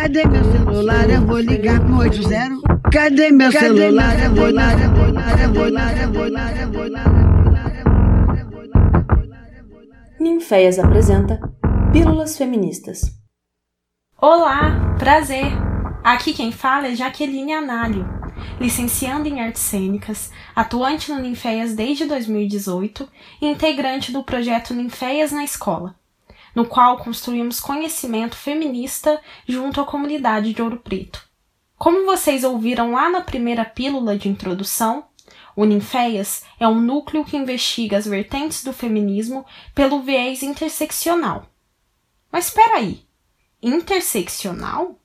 Cadê meu celular? Eu vou ligar pro 80. Cadê meu celular? Eu vou ligar, eu vou ligar, eu vou ligar, eu vou ligar, eu vou ligar. Ninféias apresenta Pílulas Feministas. Olá, prazer! Aqui quem fala é Jaqueline Análio, licencianda em Artes Cênicas, atuante no Ninféias desde 2018 e integrante do projeto Ninféias na Escola, no qual construímos conhecimento feminista junto à comunidade de Ouro Preto. Como vocês ouviram lá na primeira pílula de introdução, o Ninféias é um núcleo que investiga as vertentes do feminismo pelo viés interseccional. Mas espera aí, interseccional?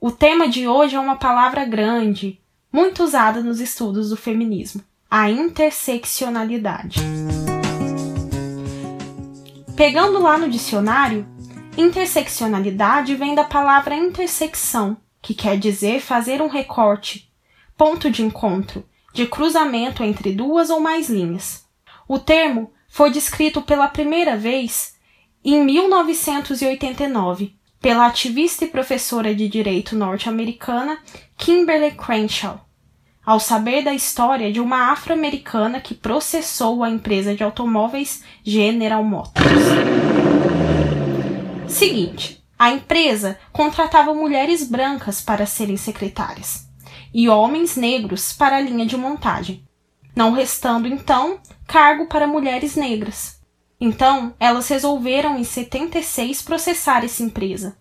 O tema de hoje é uma palavra grande, muito usada nos estudos do feminismo: a interseccionalidade. Pegando lá no dicionário, interseccionalidade vem da palavra intersecção, que quer dizer fazer um recorte, ponto de encontro, de cruzamento entre duas ou mais linhas. O termo foi descrito pela primeira vez em 1989 pela ativista e professora de direito norte-americana Kimberly Crenshaw, ao saber da história de uma afro-americana que processou a empresa de automóveis General Motors. Seguinte, a empresa contratava mulheres brancas para serem secretárias e homens negros para a linha de montagem, não restando então cargo para mulheres negras. Então, elas resolveram em 76 processar essa empresa.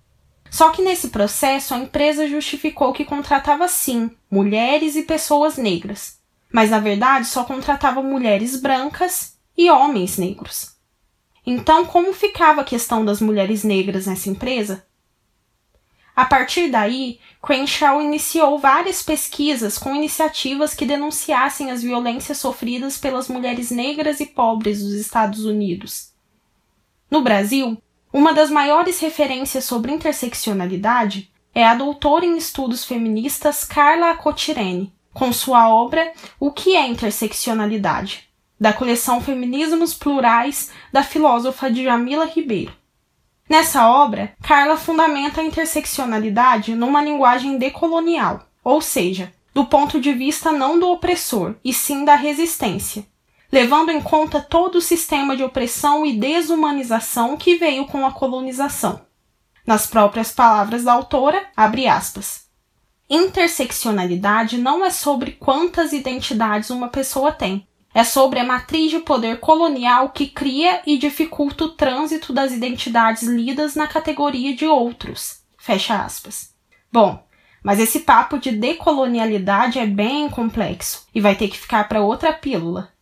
Só que nesse processo a empresa justificou que contratava sim mulheres e pessoas negras, mas na verdade só contratava mulheres brancas e homens negros. Então, como ficava a questão das mulheres negras nessa empresa? A partir daí, Crenshaw iniciou várias pesquisas com iniciativas que denunciassem as violências sofridas pelas mulheres negras e pobres dos Estados Unidos. No Brasil, uma das maiores referências sobre interseccionalidade é a doutora em estudos feministas Carla Cotirene, com sua obra O que é interseccionalidade, da coleção Feminismos Plurais da filósofa Djamila Ribeiro. Nessa obra, Carla fundamenta a interseccionalidade numa linguagem decolonial, ou seja, do ponto de vista não do opressor, e sim da resistência, levando em conta todo o sistema de opressão e desumanização que veio com a colonização. Nas próprias palavras da autora, abre aspas. Interseccionalidade não é sobre quantas identidades uma pessoa tem, é sobre a matriz de poder colonial que cria e dificulta o trânsito das identidades lidas na categoria de outros. Fecha aspas. Bom, mas esse papo de decolonialidade é bem complexo e vai ter que ficar para outra pílula.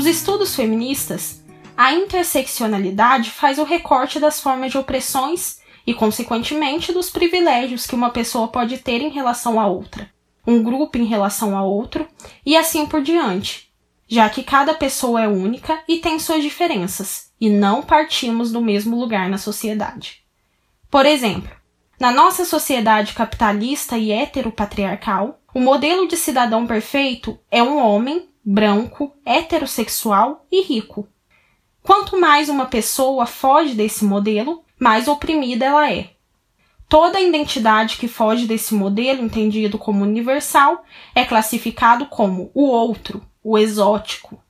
Nos estudos feministas, a interseccionalidade faz o recorte das formas de opressões e, consequentemente, dos privilégios que uma pessoa pode ter em relação a outra, um grupo em relação a outro e assim por diante, já que cada pessoa é única e tem suas diferenças, e não partimos do mesmo lugar na sociedade. Por exemplo, na nossa sociedade capitalista e heteropatriarcal, o modelo de cidadão perfeito é um homem branco, heterossexual e rico. Quanto mais uma pessoa foge desse modelo, mais oprimida ela é. Toda identidade que foge desse modelo entendido como universal é classificado como o outro, o exótico.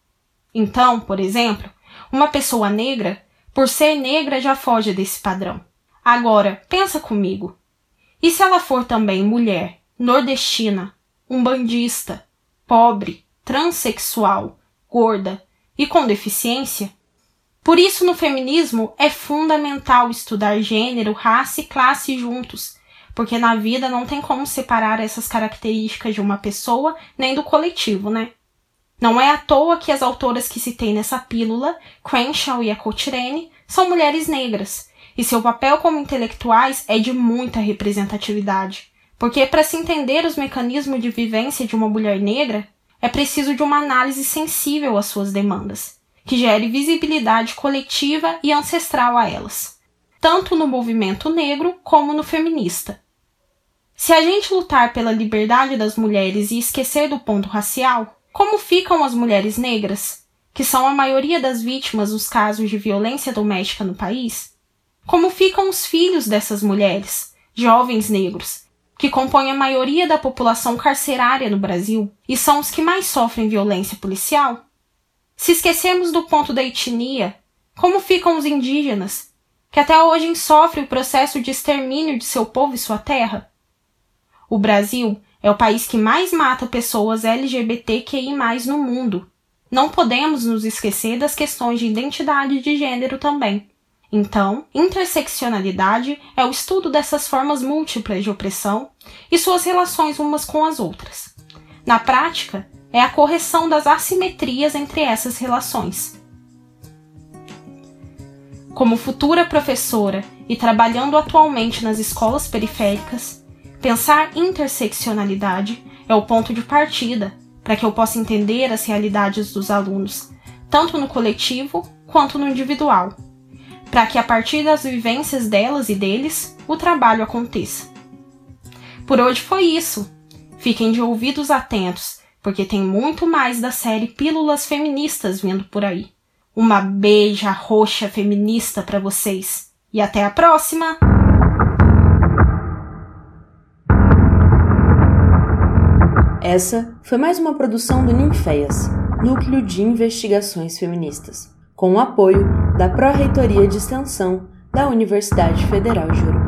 Então, por exemplo, uma pessoa negra, por ser negra, já foge desse padrão. Agora, pensa comigo. E se ela for também mulher, nordestina, umbandista, pobre, transexual, gorda e com deficiência? Por isso, no feminismo, é fundamental estudar gênero, raça e classe juntos, porque na vida não tem como separar essas características de uma pessoa nem do coletivo, né? Não é à toa que as autoras que citei nessa pílula, Crenshaw e a são mulheres negras, e seu papel como intelectuais é de muita representatividade. Porque para se entender os mecanismos de vivência de uma mulher negra, é preciso de uma análise sensível às suas demandas que gere visibilidade coletiva e ancestral a elas, tanto no movimento negro como no feminista. Se a gente lutar pela liberdade das mulheres e esquecer do ponto racial, como ficam as mulheres negras? que são a maioria das vítimas dos casos de violência doméstica no país? Como ficam os filhos dessas mulheres, jovens negros, que compõem a maioria da população carcerária no Brasil e são os que mais sofrem violência policial? Se esquecermos do ponto da etnia, como ficam os indígenas, que até hoje sofrem o processo de extermínio de seu povo e sua terra? O Brasil é o país que mais mata pessoas LGBTQI no mundo. Não podemos nos esquecer das questões de identidade de gênero também. Então, interseccionalidade é o estudo dessas formas múltiplas de opressão e suas relações umas com as outras. Na prática, é a correção das assimetrias entre essas relações. Como futura professora e trabalhando atualmente nas escolas periféricas, pensar interseccionalidade é o ponto de partida para que eu possa entender as realidades dos alunos, tanto no coletivo quanto no individual para que a partir das vivências delas e deles o trabalho aconteça. Por hoje foi isso. Fiquem de ouvidos atentos, porque tem muito mais da série Pílulas Feministas vindo por aí. Uma beija roxa feminista para vocês. E até a próxima! Essa foi mais uma produção do Ninféias, Núcleo de Investigações Feministas com o apoio da Pró-Reitoria de Extensão da Universidade Federal de Ouro